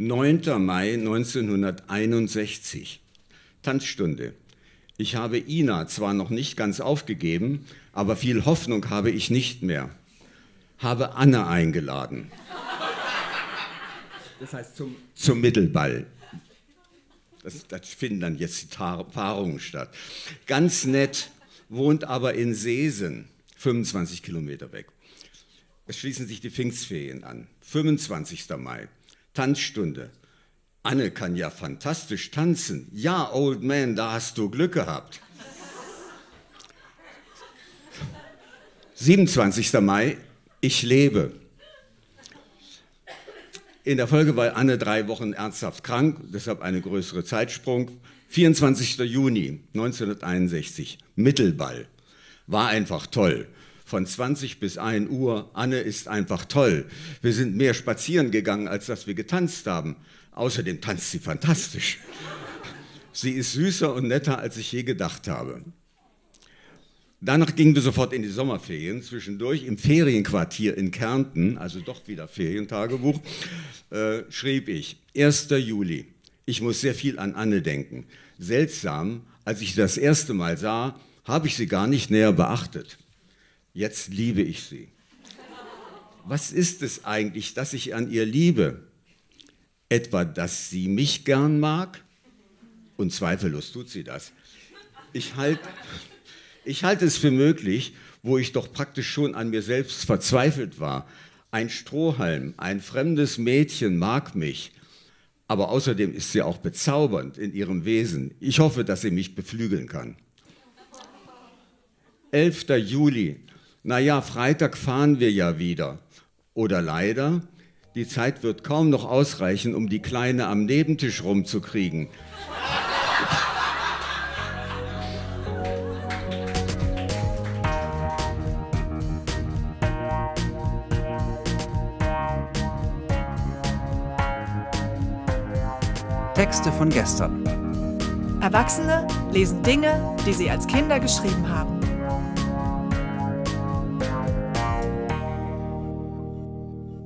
9. Mai 1961. Tanzstunde. Ich habe Ina zwar noch nicht ganz aufgegeben, aber viel Hoffnung habe ich nicht mehr. Habe Anne eingeladen. Das heißt zum, zum Mittelball. Das, das finden dann jetzt die Paarungen statt. Ganz nett, wohnt aber in Seesen, 25 Kilometer weg. Es schließen sich die Pfingstferien an. 25. Mai, Tanzstunde. Anne kann ja fantastisch tanzen. Ja, Old Man, da hast du Glück gehabt. 27. Mai, ich lebe. In der Folge war Anne drei Wochen ernsthaft krank, deshalb eine größere Zeitsprung. 24. Juni 1961, Mittelball. War einfach toll. Von 20 bis 1 Uhr, Anne ist einfach toll. Wir sind mehr spazieren gegangen, als dass wir getanzt haben. Außerdem tanzt sie fantastisch. Sie ist süßer und netter, als ich je gedacht habe. Danach gingen wir sofort in die Sommerferien. Zwischendurch im Ferienquartier in Kärnten, also doch wieder Ferientagebuch, äh, schrieb ich, 1. Juli, ich muss sehr viel an Anne denken. Seltsam, als ich das erste Mal sah, habe ich sie gar nicht näher beachtet. Jetzt liebe ich sie. Was ist es eigentlich, dass ich an ihr liebe? Etwa, dass sie mich gern mag? Und zweifellos tut sie das. Ich halte ich halte es für möglich, wo ich doch praktisch schon an mir selbst verzweifelt war. Ein Strohhalm, ein fremdes Mädchen mag mich, aber außerdem ist sie auch bezaubernd in ihrem Wesen. Ich hoffe, dass sie mich beflügeln kann. 11. Juli. Naja, Freitag fahren wir ja wieder. Oder leider, die Zeit wird kaum noch ausreichen, um die Kleine am Nebentisch rumzukriegen. Texte von gestern. Erwachsene lesen Dinge, die sie als Kinder geschrieben haben.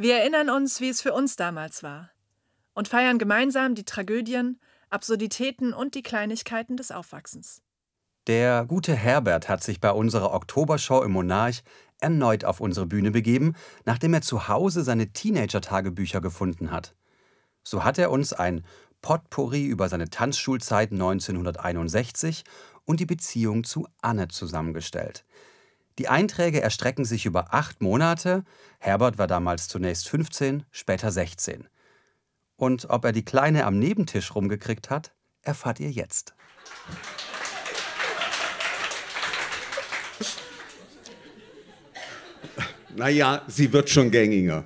Wir erinnern uns, wie es für uns damals war und feiern gemeinsam die Tragödien, Absurditäten und die Kleinigkeiten des Aufwachsens. Der gute Herbert hat sich bei unserer Oktobershow im Monarch erneut auf unsere Bühne begeben, nachdem er zu Hause seine Teenager-Tagebücher gefunden hat. So hat er uns ein Potpourri über seine Tanzschulzeit 1961 und die Beziehung zu Anne zusammengestellt. Die Einträge erstrecken sich über acht Monate. Herbert war damals zunächst 15, später 16. Und ob er die Kleine am Nebentisch rumgekriegt hat, erfahrt ihr jetzt. Naja, sie wird schon gängiger.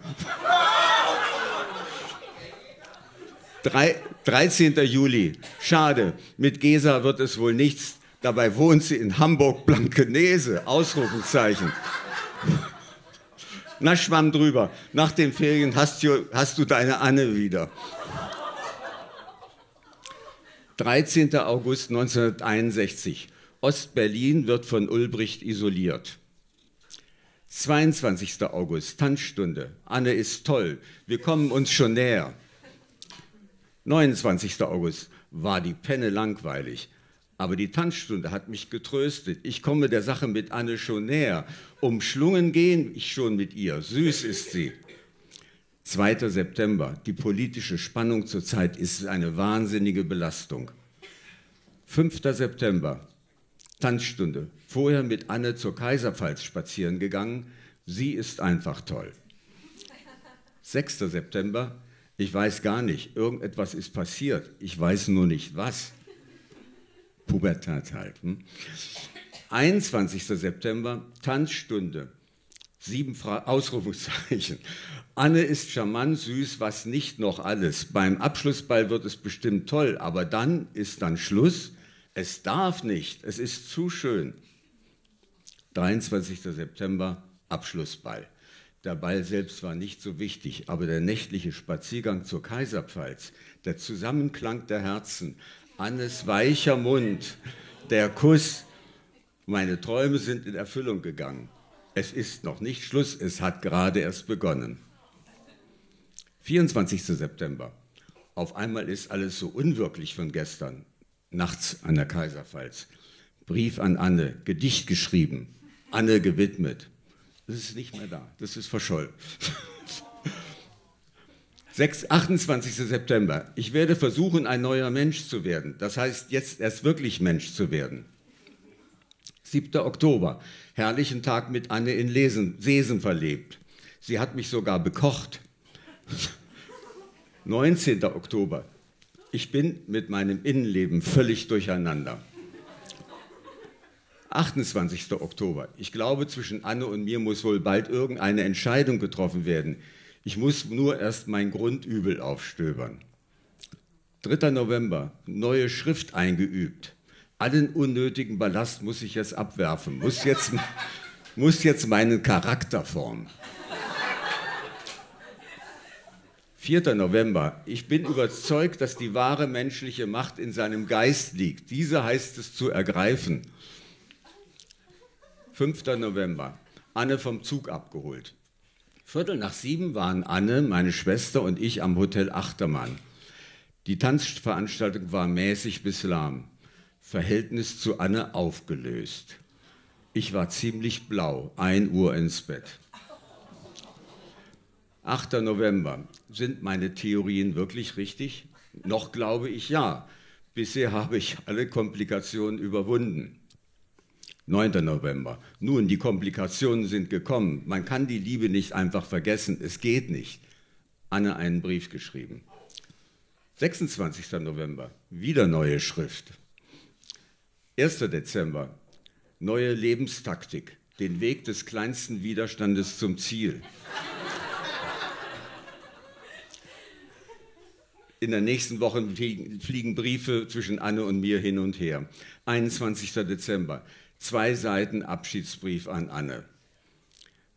Drei, 13. Juli. Schade, mit Gesa wird es wohl nichts. Dabei wohnt sie in Hamburg-Blankenese. Ausrufungszeichen. Na, schwamm drüber. Nach den Ferien hast du, hast du deine Anne wieder. 13. August 1961. Ostberlin wird von Ulbricht isoliert. 22. August, Tanzstunde. Anne ist toll. Wir kommen uns schon näher. 29. August war die Penne langweilig. Aber die Tanzstunde hat mich getröstet. Ich komme der Sache mit Anne schon näher. Umschlungen gehen ich schon mit ihr. Süß ist sie. 2. September. Die politische Spannung zurzeit ist eine wahnsinnige Belastung. 5. September. Tanzstunde. Vorher mit Anne zur Kaiserpfalz spazieren gegangen. Sie ist einfach toll. 6. September. Ich weiß gar nicht, irgendetwas ist passiert. Ich weiß nur nicht was. Pubertät halt. Hm? 21. September, Tanzstunde. Sieben Fra Ausrufungszeichen. Anne ist charmant, süß, was nicht noch alles. Beim Abschlussball wird es bestimmt toll, aber dann ist dann Schluss. Es darf nicht, es ist zu schön. 23. September, Abschlussball. Der Ball selbst war nicht so wichtig, aber der nächtliche Spaziergang zur Kaiserpfalz, der Zusammenklang der Herzen, Annes weicher Mund, der Kuss, meine Träume sind in Erfüllung gegangen. Es ist noch nicht Schluss, es hat gerade erst begonnen. 24. September. Auf einmal ist alles so unwirklich von gestern. Nachts an der Kaiserpfalz. Brief an Anne, Gedicht geschrieben, Anne gewidmet. Das ist nicht mehr da, das ist verschollen. 6, 28. September. Ich werde versuchen, ein neuer Mensch zu werden. Das heißt, jetzt erst wirklich Mensch zu werden. 7. Oktober. Herrlichen Tag mit Anne in Lesen, Sesen verlebt. Sie hat mich sogar bekocht. 19. Oktober. Ich bin mit meinem Innenleben völlig durcheinander. 28. Oktober. Ich glaube, zwischen Anne und mir muss wohl bald irgendeine Entscheidung getroffen werden. Ich muss nur erst mein Grundübel aufstöbern. 3. November. Neue Schrift eingeübt. Allen unnötigen Ballast muss ich jetzt abwerfen, muss jetzt, muss jetzt meinen Charakter formen. 4. November. Ich bin überzeugt, dass die wahre menschliche Macht in seinem Geist liegt. Diese heißt es zu ergreifen. 5. November. Anne vom Zug abgeholt. Viertel nach sieben waren Anne, meine Schwester und ich am Hotel Achtermann. Die Tanzveranstaltung war mäßig bis lahm. Verhältnis zu Anne aufgelöst. Ich war ziemlich blau, ein Uhr ins Bett. 8. November. Sind meine Theorien wirklich richtig? Noch glaube ich ja. Bisher habe ich alle Komplikationen überwunden. 9. November. Nun, die Komplikationen sind gekommen. Man kann die Liebe nicht einfach vergessen. Es geht nicht. Anne einen Brief geschrieben. 26. November. Wieder neue Schrift. 1. Dezember. Neue Lebenstaktik. Den Weg des kleinsten Widerstandes zum Ziel. In der nächsten Woche fliegen, Briefe zwischen Anne und mir hin und her. 21. Dezember zwei Seiten Abschiedsbrief an Anne.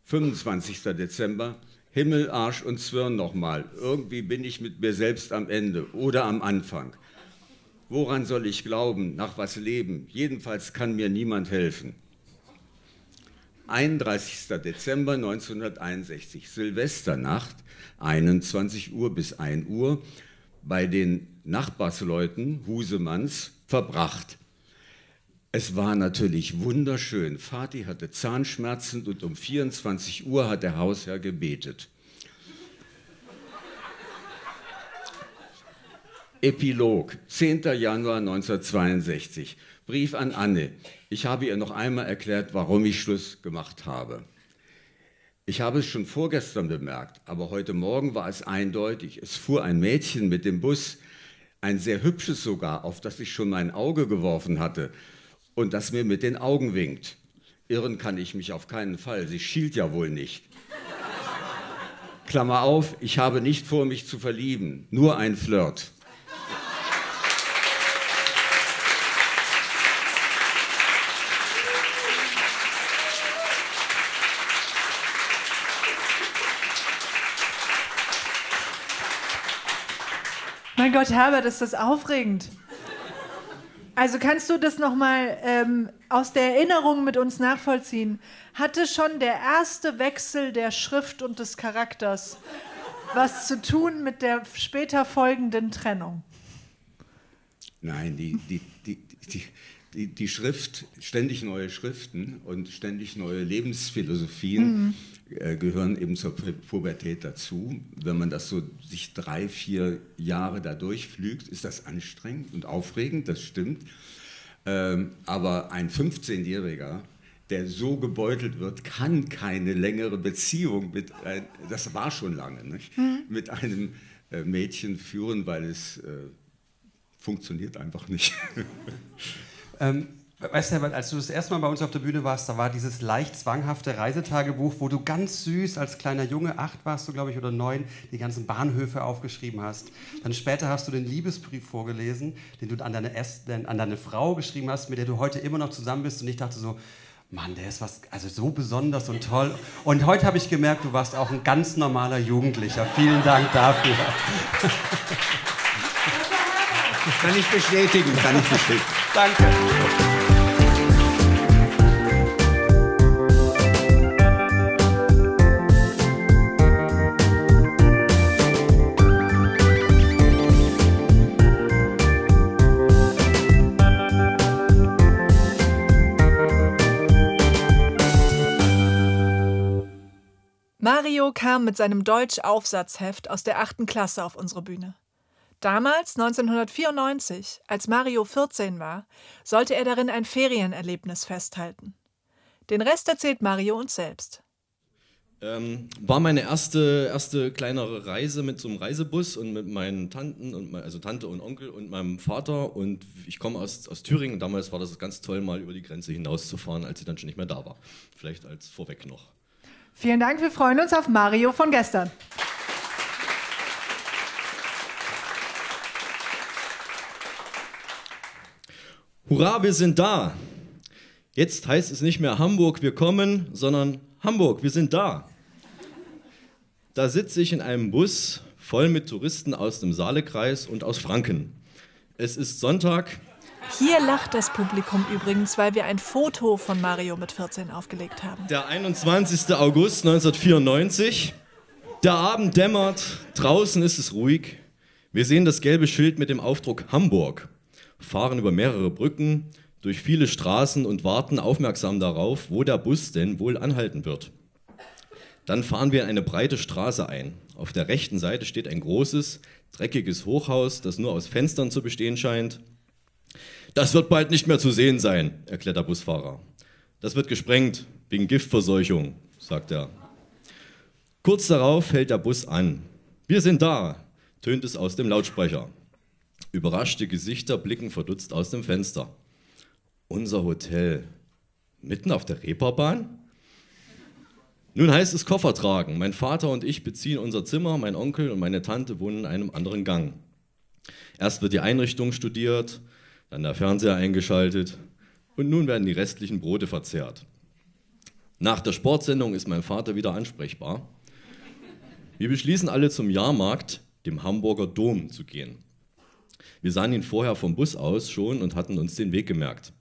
25. Dezember, Himmel, Arsch und Zwirn nochmal. Irgendwie bin ich mit mir selbst am Ende oder am Anfang. Woran soll ich glauben, nach was leben? Jedenfalls kann mir niemand helfen. 31. Dezember 1961, Silvesternacht, 21 Uhr bis 1 Uhr, bei den Nachbarsleuten Husemanns verbracht. Es war natürlich wunderschön. Vati hatte Zahnschmerzen und um 24 Uhr hat der Hausherr gebetet. Epilog, 10. Januar 1962. Brief an Anne. Ich habe ihr noch einmal erklärt, warum ich Schluss gemacht habe. Ich habe es schon vorgestern bemerkt, aber heute Morgen war es eindeutig. Es fuhr ein Mädchen mit dem Bus, ein sehr hübsches sogar, auf das ich schon mein Auge geworfen hatte und das mir mit den Augen winkt. Irren kann ich mich auf keinen Fall, sie schielt ja wohl nicht. Klammer auf, ich habe nicht vor, mich zu verlieben, nur ein Flirt. Mein Gott, Herbert, ist das aufregend. Also kannst du das nochmal ähm, aus der Erinnerung mit uns nachvollziehen? Hatte schon der erste Wechsel der Schrift und des Charakters was zu tun mit der später folgenden Trennung? Nein, die, die, die, die, die, die Schrift, ständig neue Schriften und ständig neue Lebensphilosophien mhm. Äh, gehören eben zur Pubertät dazu. Wenn man das so sich drei, vier Jahre da durchflügt, ist das anstrengend und aufregend, das stimmt. Ähm, aber ein 15-Jähriger, der so gebeutelt wird, kann keine längere Beziehung mit, das war schon lange, nicht? Mhm. mit einem äh, Mädchen führen, weil es äh, funktioniert einfach nicht. ähm, Weißt du, als du das erste Mal bei uns auf der Bühne warst, da war dieses leicht zwanghafte Reisetagebuch, wo du ganz süß als kleiner Junge, acht warst du, glaube ich, oder neun, die ganzen Bahnhöfe aufgeschrieben hast. Dann später hast du den Liebesbrief vorgelesen, den du an deine, an deine Frau geschrieben hast, mit der du heute immer noch zusammen bist. Und ich dachte so, Mann, der ist was, also so besonders und toll. Und heute habe ich gemerkt, du warst auch ein ganz normaler Jugendlicher. Vielen Dank dafür. Kann ich bestätigen, kann ich bestätigen. Danke. Mario kam mit seinem Deutsch-Aufsatzheft aus der achten Klasse auf unsere Bühne. Damals, 1994, als Mario 14 war, sollte er darin ein Ferienerlebnis festhalten. Den Rest erzählt Mario uns selbst. Ähm, war meine erste, erste kleinere Reise mit so einem Reisebus und mit meinen Tanten, und, also Tante und Onkel und meinem Vater. Und ich komme aus, aus Thüringen. Damals war das ganz toll, mal über die Grenze hinauszufahren, als sie dann schon nicht mehr da war. Vielleicht als vorweg noch. Vielen Dank, wir freuen uns auf Mario von gestern. Hurra, wir sind da! Jetzt heißt es nicht mehr Hamburg, wir kommen, sondern Hamburg, wir sind da. Da sitze ich in einem Bus voll mit Touristen aus dem Saalekreis und aus Franken. Es ist Sonntag. Hier lacht das Publikum übrigens, weil wir ein Foto von Mario mit 14 aufgelegt haben. Der 21. August 1994. Der Abend dämmert, draußen ist es ruhig. Wir sehen das gelbe Schild mit dem Aufdruck Hamburg fahren über mehrere Brücken, durch viele Straßen und warten aufmerksam darauf, wo der Bus denn wohl anhalten wird. Dann fahren wir in eine breite Straße ein. Auf der rechten Seite steht ein großes, dreckiges Hochhaus, das nur aus Fenstern zu bestehen scheint. Das wird bald nicht mehr zu sehen sein, erklärt der Busfahrer. Das wird gesprengt, wegen Giftverseuchung, sagt er. Kurz darauf hält der Bus an. Wir sind da, tönt es aus dem Lautsprecher. Überraschte Gesichter blicken verdutzt aus dem Fenster. Unser Hotel. Mitten auf der Reeperbahn? Nun heißt es Koffer tragen. Mein Vater und ich beziehen unser Zimmer, mein Onkel und meine Tante wohnen in einem anderen Gang. Erst wird die Einrichtung studiert, dann der Fernseher eingeschaltet und nun werden die restlichen Brote verzehrt. Nach der Sportsendung ist mein Vater wieder ansprechbar. Wir beschließen alle zum Jahrmarkt, dem Hamburger Dom, zu gehen. Wir sahen ihn vorher vom Bus aus schon und hatten uns den Weg gemerkt.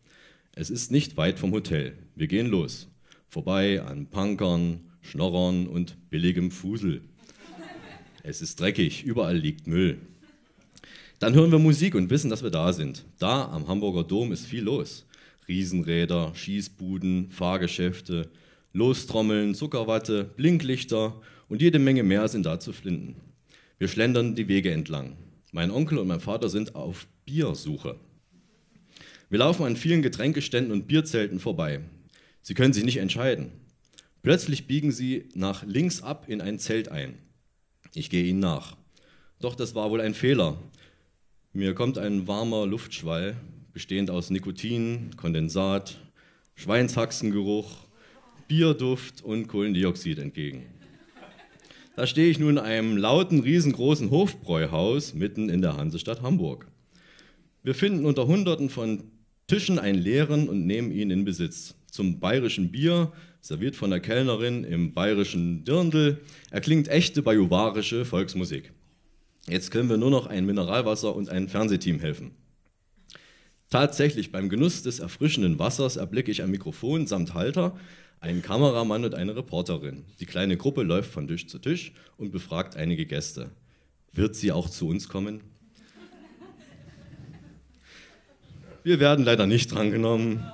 Es ist nicht weit vom Hotel. Wir gehen los. Vorbei an Punkern, Schnorrern und billigem Fusel. Es ist dreckig, überall liegt Müll. Dann hören wir Musik und wissen, dass wir da sind. Da am Hamburger Dom ist viel los. Riesenräder, Schießbuden, Fahrgeschäfte, Lostrommeln, Zuckerwatte, Blinklichter und jede Menge mehr sind da zu finden. Wir schlendern die Wege entlang. Mein Onkel und mein Vater sind auf Biersuche. Wir laufen an vielen Getränkeständen und Bierzelten vorbei. Sie können sich nicht entscheiden. Plötzlich biegen sie nach links ab in ein Zelt ein. Ich gehe ihnen nach. Doch das war wohl ein Fehler. Mir kommt ein warmer Luftschwall, bestehend aus Nikotin, Kondensat, Schweinshaxengeruch, Bierduft und Kohlendioxid entgegen. Da stehe ich nun in einem lauten, riesengroßen Hofbräuhaus mitten in der Hansestadt Hamburg. Wir finden unter Hunderten von Tischen einen leeren und nehmen ihn in Besitz. Zum bayerischen Bier, serviert von der Kellnerin im bayerischen Dirndl, erklingt echte bajuwarische Volksmusik. Jetzt können wir nur noch ein Mineralwasser und ein Fernsehteam helfen. Tatsächlich, beim Genuss des erfrischenden Wassers erblicke ich ein Mikrofon samt Halter ein Kameramann und eine Reporterin. Die kleine Gruppe läuft von Tisch zu Tisch und befragt einige Gäste. Wird sie auch zu uns kommen? Wir werden leider nicht drangenommen.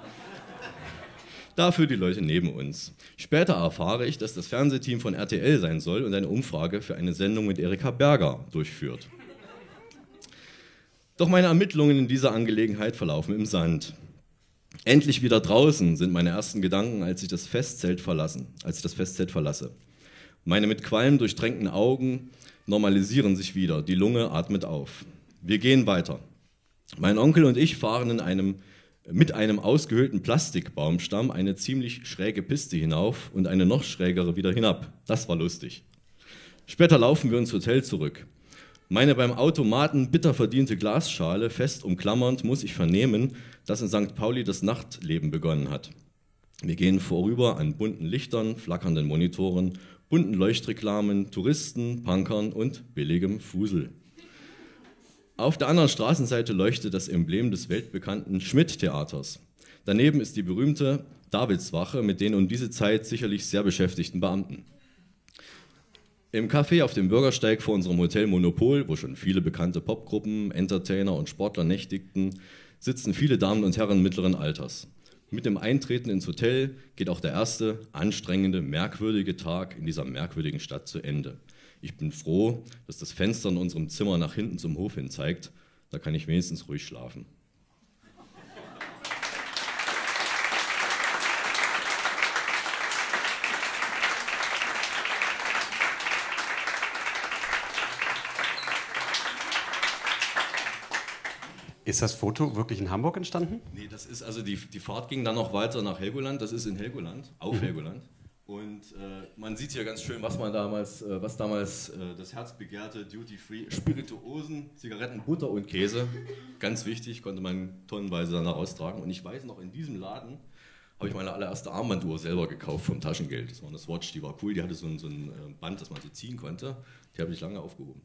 Dafür die Leute neben uns. Später erfahre ich, dass das Fernsehteam von RTL sein soll und eine Umfrage für eine Sendung mit Erika Berger durchführt. Doch meine Ermittlungen in dieser Angelegenheit verlaufen im Sand. Endlich wieder draußen sind meine ersten Gedanken, als ich das Festzelt verlassen, als ich das Festzelt verlasse. Meine mit Qualm durchtränkten Augen normalisieren sich wieder, die Lunge atmet auf. Wir gehen weiter. Mein Onkel und ich fahren in einem mit einem ausgehöhlten Plastikbaumstamm eine ziemlich schräge Piste hinauf und eine noch schrägere wieder hinab. Das war lustig. Später laufen wir ins Hotel zurück. Meine beim Automaten bitter verdiente Glasschale fest umklammernd muss ich vernehmen, dass in St. Pauli das Nachtleben begonnen hat. Wir gehen vorüber an bunten Lichtern, flackernden Monitoren, bunten Leuchtreklamen, Touristen, Punkern und billigem Fusel. Auf der anderen Straßenseite leuchtet das Emblem des weltbekannten Schmidt-Theaters. Daneben ist die berühmte Davidswache mit den um diese Zeit sicherlich sehr beschäftigten Beamten. Im Café auf dem Bürgersteig vor unserem Hotel Monopol, wo schon viele bekannte Popgruppen, Entertainer und Sportler nächtigten, sitzen viele Damen und Herren mittleren Alters. Mit dem Eintreten ins Hotel geht auch der erste anstrengende, merkwürdige Tag in dieser merkwürdigen Stadt zu Ende. Ich bin froh, dass das Fenster in unserem Zimmer nach hinten zum Hof hin zeigt. Da kann ich wenigstens ruhig schlafen. Ist das Foto wirklich in Hamburg entstanden? Nee, das ist also die, die Fahrt ging dann noch weiter nach Helgoland. Das ist in Helgoland, auf mhm. Helgoland. Und äh, man sieht hier ganz schön, was man damals, äh, was damals äh, das Herz begehrte, Duty-Free, Spirituosen, Zigaretten, Butter und Käse. Ganz wichtig, konnte man tonnenweise danach austragen. Und ich weiß noch, in diesem Laden habe ich meine allererste Armbanduhr selber gekauft vom Taschengeld. Das war eine Swatch, die war cool, die hatte so ein, so ein äh, Band, das man so ziehen konnte. Die habe ich lange aufgehoben.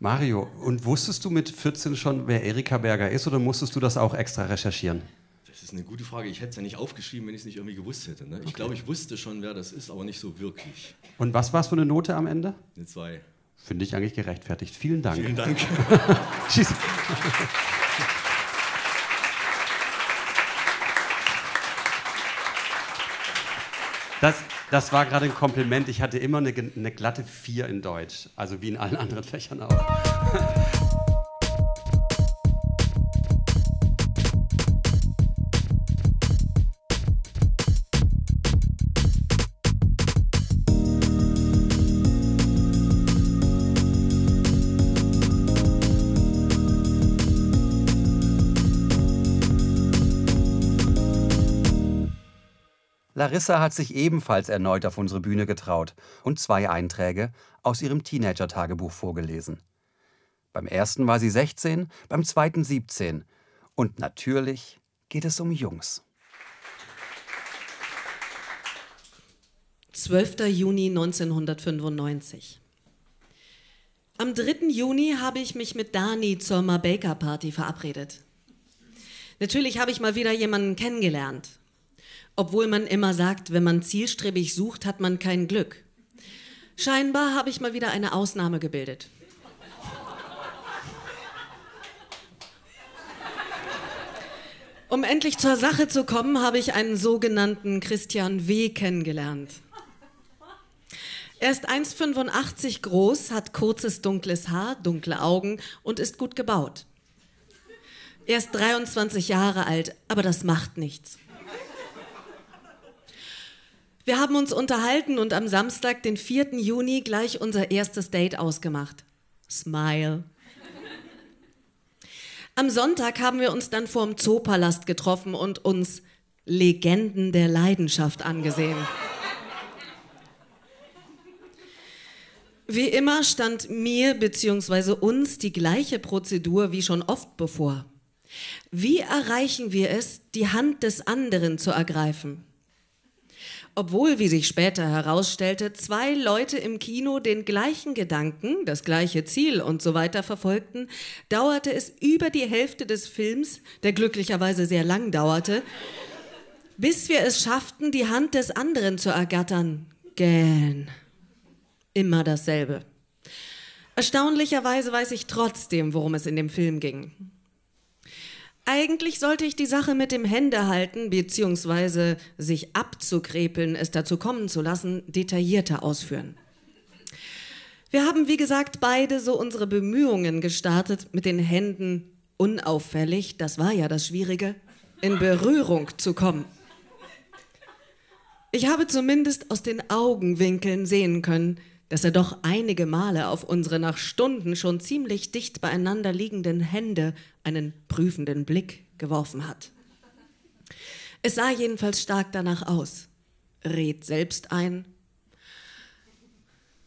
Mario, und wusstest du mit 14 schon, wer Erika Berger ist oder musstest du das auch extra recherchieren? Das ist eine gute Frage. Ich hätte es ja nicht aufgeschrieben, wenn ich es nicht irgendwie gewusst hätte. Ne? Ich okay. glaube, ich wusste schon, wer das ist, aber nicht so wirklich. Und was war es für eine Note am Ende? Eine 2. Finde ich eigentlich gerechtfertigt. Vielen Dank. Vielen Dank. Tschüss. Das, das war gerade ein Kompliment. Ich hatte immer eine, eine glatte 4 in Deutsch. Also wie in allen anderen Fächern auch. Larissa hat sich ebenfalls erneut auf unsere Bühne getraut und zwei Einträge aus ihrem Teenager-Tagebuch vorgelesen. Beim ersten war sie 16, beim zweiten 17. Und natürlich geht es um Jungs. 12. Juni 1995. Am 3. Juni habe ich mich mit Dani zur Mabeka Party verabredet. Natürlich habe ich mal wieder jemanden kennengelernt. Obwohl man immer sagt, wenn man zielstrebig sucht, hat man kein Glück. Scheinbar habe ich mal wieder eine Ausnahme gebildet. Um endlich zur Sache zu kommen, habe ich einen sogenannten Christian W. kennengelernt. Er ist 1,85 groß, hat kurzes dunkles Haar, dunkle Augen und ist gut gebaut. Er ist 23 Jahre alt, aber das macht nichts. Wir haben uns unterhalten und am Samstag, den 4. Juni, gleich unser erstes Date ausgemacht. Smile. Am Sonntag haben wir uns dann vorm Zoopalast getroffen und uns Legenden der Leidenschaft angesehen. Wie immer stand mir bzw. uns die gleiche Prozedur wie schon oft bevor. Wie erreichen wir es, die Hand des anderen zu ergreifen? Obwohl, wie sich später herausstellte, zwei Leute im Kino den gleichen Gedanken, das gleiche Ziel und so weiter verfolgten, dauerte es über die Hälfte des Films, der glücklicherweise sehr lang dauerte, bis wir es schafften, die Hand des anderen zu ergattern. Gähn. Immer dasselbe. Erstaunlicherweise weiß ich trotzdem, worum es in dem Film ging. Eigentlich sollte ich die Sache mit dem Händehalten bzw. sich abzukrepeln, es dazu kommen zu lassen, detaillierter ausführen. Wir haben, wie gesagt, beide so unsere Bemühungen gestartet, mit den Händen unauffällig, das war ja das Schwierige, in Berührung zu kommen. Ich habe zumindest aus den Augenwinkeln sehen können, dass er doch einige Male auf unsere nach Stunden schon ziemlich dicht beieinander liegenden Hände einen prüfenden Blick geworfen hat. Es sah jedenfalls stark danach aus. Red selbst ein.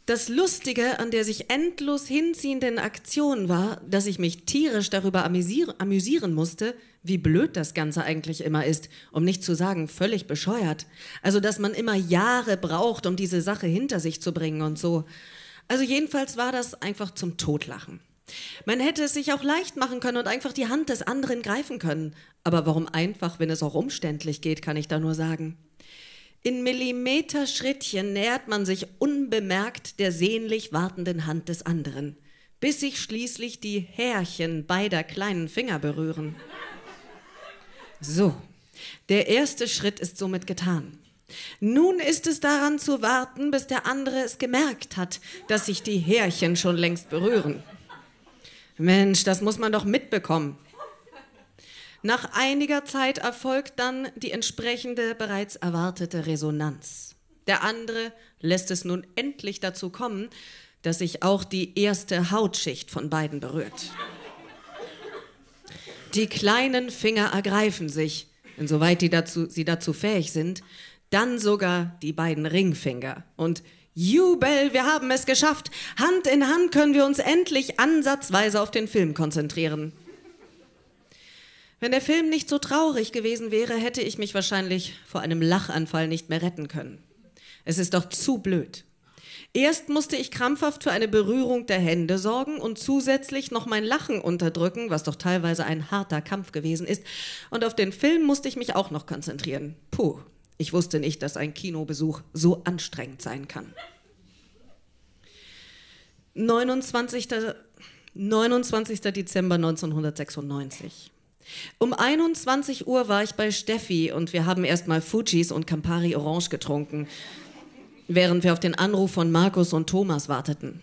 Das Lustige an der sich endlos hinziehenden Aktion war, dass ich mich tierisch darüber amüsieren musste, wie blöd das Ganze eigentlich immer ist, um nicht zu sagen völlig bescheuert. Also, dass man immer Jahre braucht, um diese Sache hinter sich zu bringen und so. Also jedenfalls war das einfach zum Totlachen. Man hätte es sich auch leicht machen können und einfach die Hand des anderen greifen können. Aber warum einfach, wenn es auch umständlich geht, kann ich da nur sagen. In Millimeterschrittchen nähert man sich unbemerkt der sehnlich wartenden Hand des anderen, bis sich schließlich die Härchen beider kleinen Finger berühren. So, der erste Schritt ist somit getan. Nun ist es daran zu warten, bis der andere es gemerkt hat, dass sich die Härchen schon längst berühren. Mensch, das muss man doch mitbekommen. Nach einiger Zeit erfolgt dann die entsprechende bereits erwartete Resonanz. Der andere lässt es nun endlich dazu kommen, dass sich auch die erste Hautschicht von beiden berührt. Die kleinen Finger ergreifen sich, insoweit die dazu, sie dazu fähig sind, dann sogar die beiden Ringfinger. Und Jubel, wir haben es geschafft. Hand in Hand können wir uns endlich ansatzweise auf den Film konzentrieren. Wenn der Film nicht so traurig gewesen wäre, hätte ich mich wahrscheinlich vor einem Lachanfall nicht mehr retten können. Es ist doch zu blöd. Erst musste ich krampfhaft für eine Berührung der Hände sorgen und zusätzlich noch mein Lachen unterdrücken, was doch teilweise ein harter Kampf gewesen ist. Und auf den Film musste ich mich auch noch konzentrieren. Puh, ich wusste nicht, dass ein Kinobesuch so anstrengend sein kann. 29. 29. Dezember 1996. Um 21 Uhr war ich bei Steffi und wir haben erstmal Fujis und Campari Orange getrunken während wir auf den Anruf von Markus und Thomas warteten.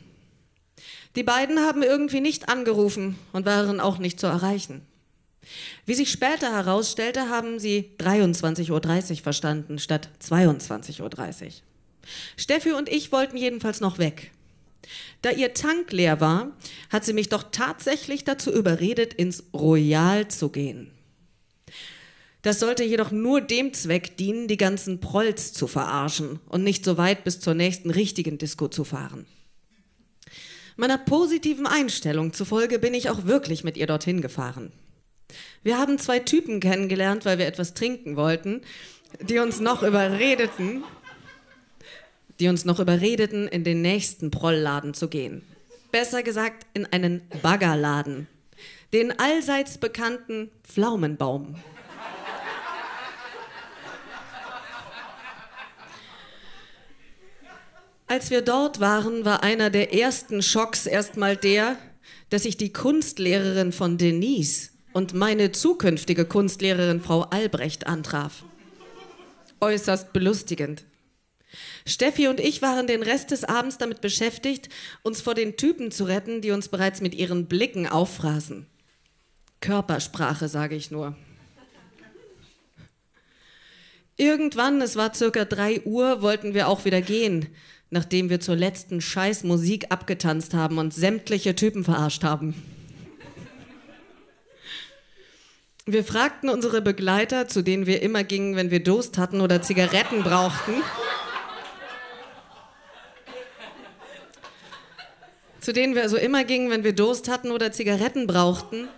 Die beiden haben irgendwie nicht angerufen und waren auch nicht zu erreichen. Wie sich später herausstellte, haben sie 23.30 Uhr verstanden statt 22.30 Uhr. Steffi und ich wollten jedenfalls noch weg. Da ihr Tank leer war, hat sie mich doch tatsächlich dazu überredet, ins Royal zu gehen. Das sollte jedoch nur dem Zweck dienen, die ganzen Prolls zu verarschen und nicht so weit bis zur nächsten richtigen Disco zu fahren. Meiner positiven Einstellung zufolge bin ich auch wirklich mit ihr dorthin gefahren. Wir haben zwei Typen kennengelernt, weil wir etwas trinken wollten, die uns noch überredeten, die uns noch überredeten, in den nächsten Prollladen zu gehen. Besser gesagt, in einen Baggerladen. Den allseits bekannten Pflaumenbaum. Als wir dort waren, war einer der ersten Schocks erstmal der, dass ich die Kunstlehrerin von Denise und meine zukünftige Kunstlehrerin Frau Albrecht antraf. Äußerst belustigend. Steffi und ich waren den Rest des Abends damit beschäftigt, uns vor den Typen zu retten, die uns bereits mit ihren Blicken auffraßen. Körpersprache, sage ich nur. Irgendwann, es war circa drei Uhr, wollten wir auch wieder gehen, nachdem wir zur letzten Scheißmusik abgetanzt haben und sämtliche Typen verarscht haben. Wir fragten unsere Begleiter, zu denen wir immer gingen, wenn wir Durst hatten oder Zigaretten brauchten. Zu denen wir also immer gingen, wenn wir Durst hatten oder Zigaretten brauchten,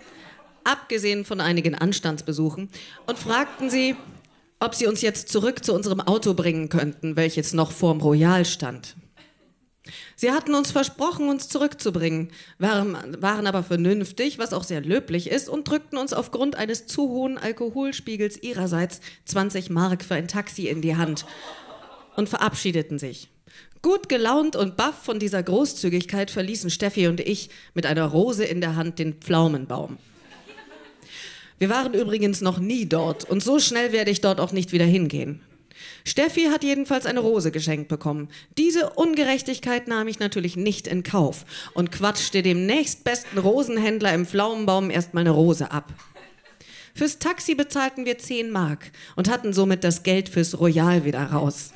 abgesehen von einigen Anstandsbesuchen, und fragten sie, ob sie uns jetzt zurück zu unserem Auto bringen könnten, welches noch vorm Royal stand. Sie hatten uns versprochen, uns zurückzubringen, waren, waren aber vernünftig, was auch sehr löblich ist, und drückten uns aufgrund eines zu hohen Alkoholspiegels ihrerseits 20 Mark für ein Taxi in die Hand und verabschiedeten sich. Gut gelaunt und baff von dieser Großzügigkeit verließen Steffi und ich mit einer Rose in der Hand den Pflaumenbaum. Wir waren übrigens noch nie dort und so schnell werde ich dort auch nicht wieder hingehen. Steffi hat jedenfalls eine Rose geschenkt bekommen. Diese Ungerechtigkeit nahm ich natürlich nicht in Kauf und quatschte dem nächstbesten Rosenhändler im Pflaumenbaum erstmal eine Rose ab. Fürs Taxi bezahlten wir 10 Mark und hatten somit das Geld fürs Royal wieder raus.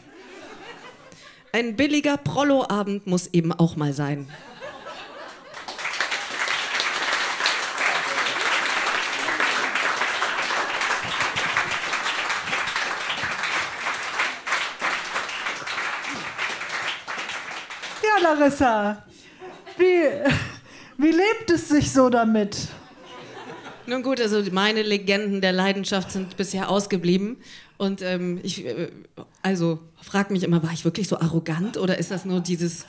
Ein billiger Prollo-Abend muss eben auch mal sein. Ja, Larissa, wie, wie lebt es sich so damit? Nun gut, also meine Legenden der Leidenschaft sind bisher ausgeblieben. Und ähm, ich, äh, also frag mich immer, war ich wirklich so arrogant oder ist das nur dieses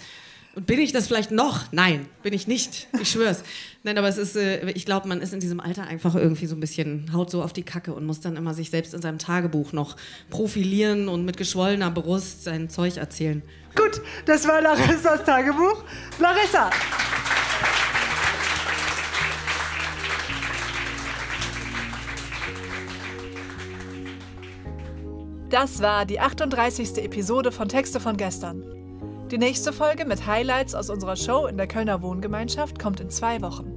und bin ich das vielleicht noch? Nein, bin ich nicht. Ich schwör's. Nein, aber es ist, äh, ich glaube, man ist in diesem Alter einfach irgendwie so ein bisschen, haut so auf die Kacke und muss dann immer sich selbst in seinem Tagebuch noch profilieren und mit geschwollener Brust sein Zeug erzählen. Gut, das war Larissas Tagebuch. Larissa! Das war die 38. Episode von Texte von gestern. Die nächste Folge mit Highlights aus unserer Show in der Kölner Wohngemeinschaft kommt in zwei Wochen.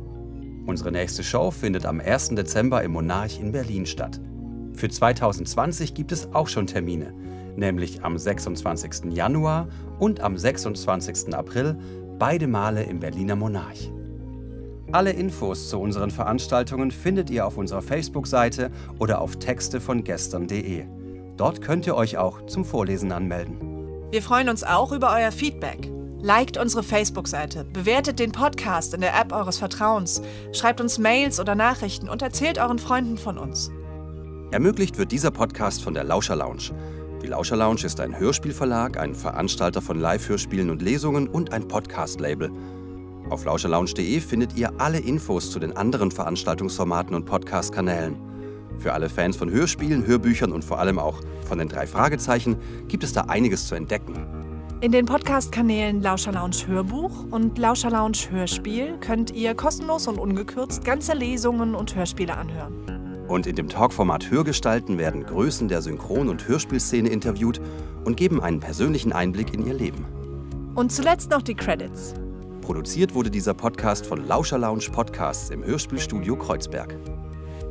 Unsere nächste Show findet am 1. Dezember im Monarch in Berlin statt. Für 2020 gibt es auch schon Termine, nämlich am 26. Januar und am 26. April, beide Male im Berliner Monarch. Alle Infos zu unseren Veranstaltungen findet ihr auf unserer Facebook-Seite oder auf texte von gestern.de. Dort könnt ihr euch auch zum Vorlesen anmelden. Wir freuen uns auch über euer Feedback. Liked unsere Facebook-Seite, bewertet den Podcast in der App eures Vertrauens, schreibt uns Mails oder Nachrichten und erzählt euren Freunden von uns. Ermöglicht wird dieser Podcast von der Lauscher Lounge. Die Lauscher Lounge ist ein Hörspielverlag, ein Veranstalter von Live-Hörspielen und Lesungen und ein Podcast-Label. Auf lauscherlounge.de findet ihr alle Infos zu den anderen Veranstaltungsformaten und Podcast-Kanälen. Für alle Fans von Hörspielen, Hörbüchern und vor allem auch von den drei Fragezeichen gibt es da einiges zu entdecken. In den Podcast-Kanälen Lauscher Lounge Hörbuch und Lauscher Lounge Hörspiel könnt ihr kostenlos und ungekürzt ganze Lesungen und Hörspiele anhören. Und in dem Talkformat Hörgestalten werden Größen der Synchron- und Hörspielszene interviewt und geben einen persönlichen Einblick in ihr Leben. Und zuletzt noch die Credits. Produziert wurde dieser Podcast von Lauscher Lounge Podcasts im Hörspielstudio Kreuzberg.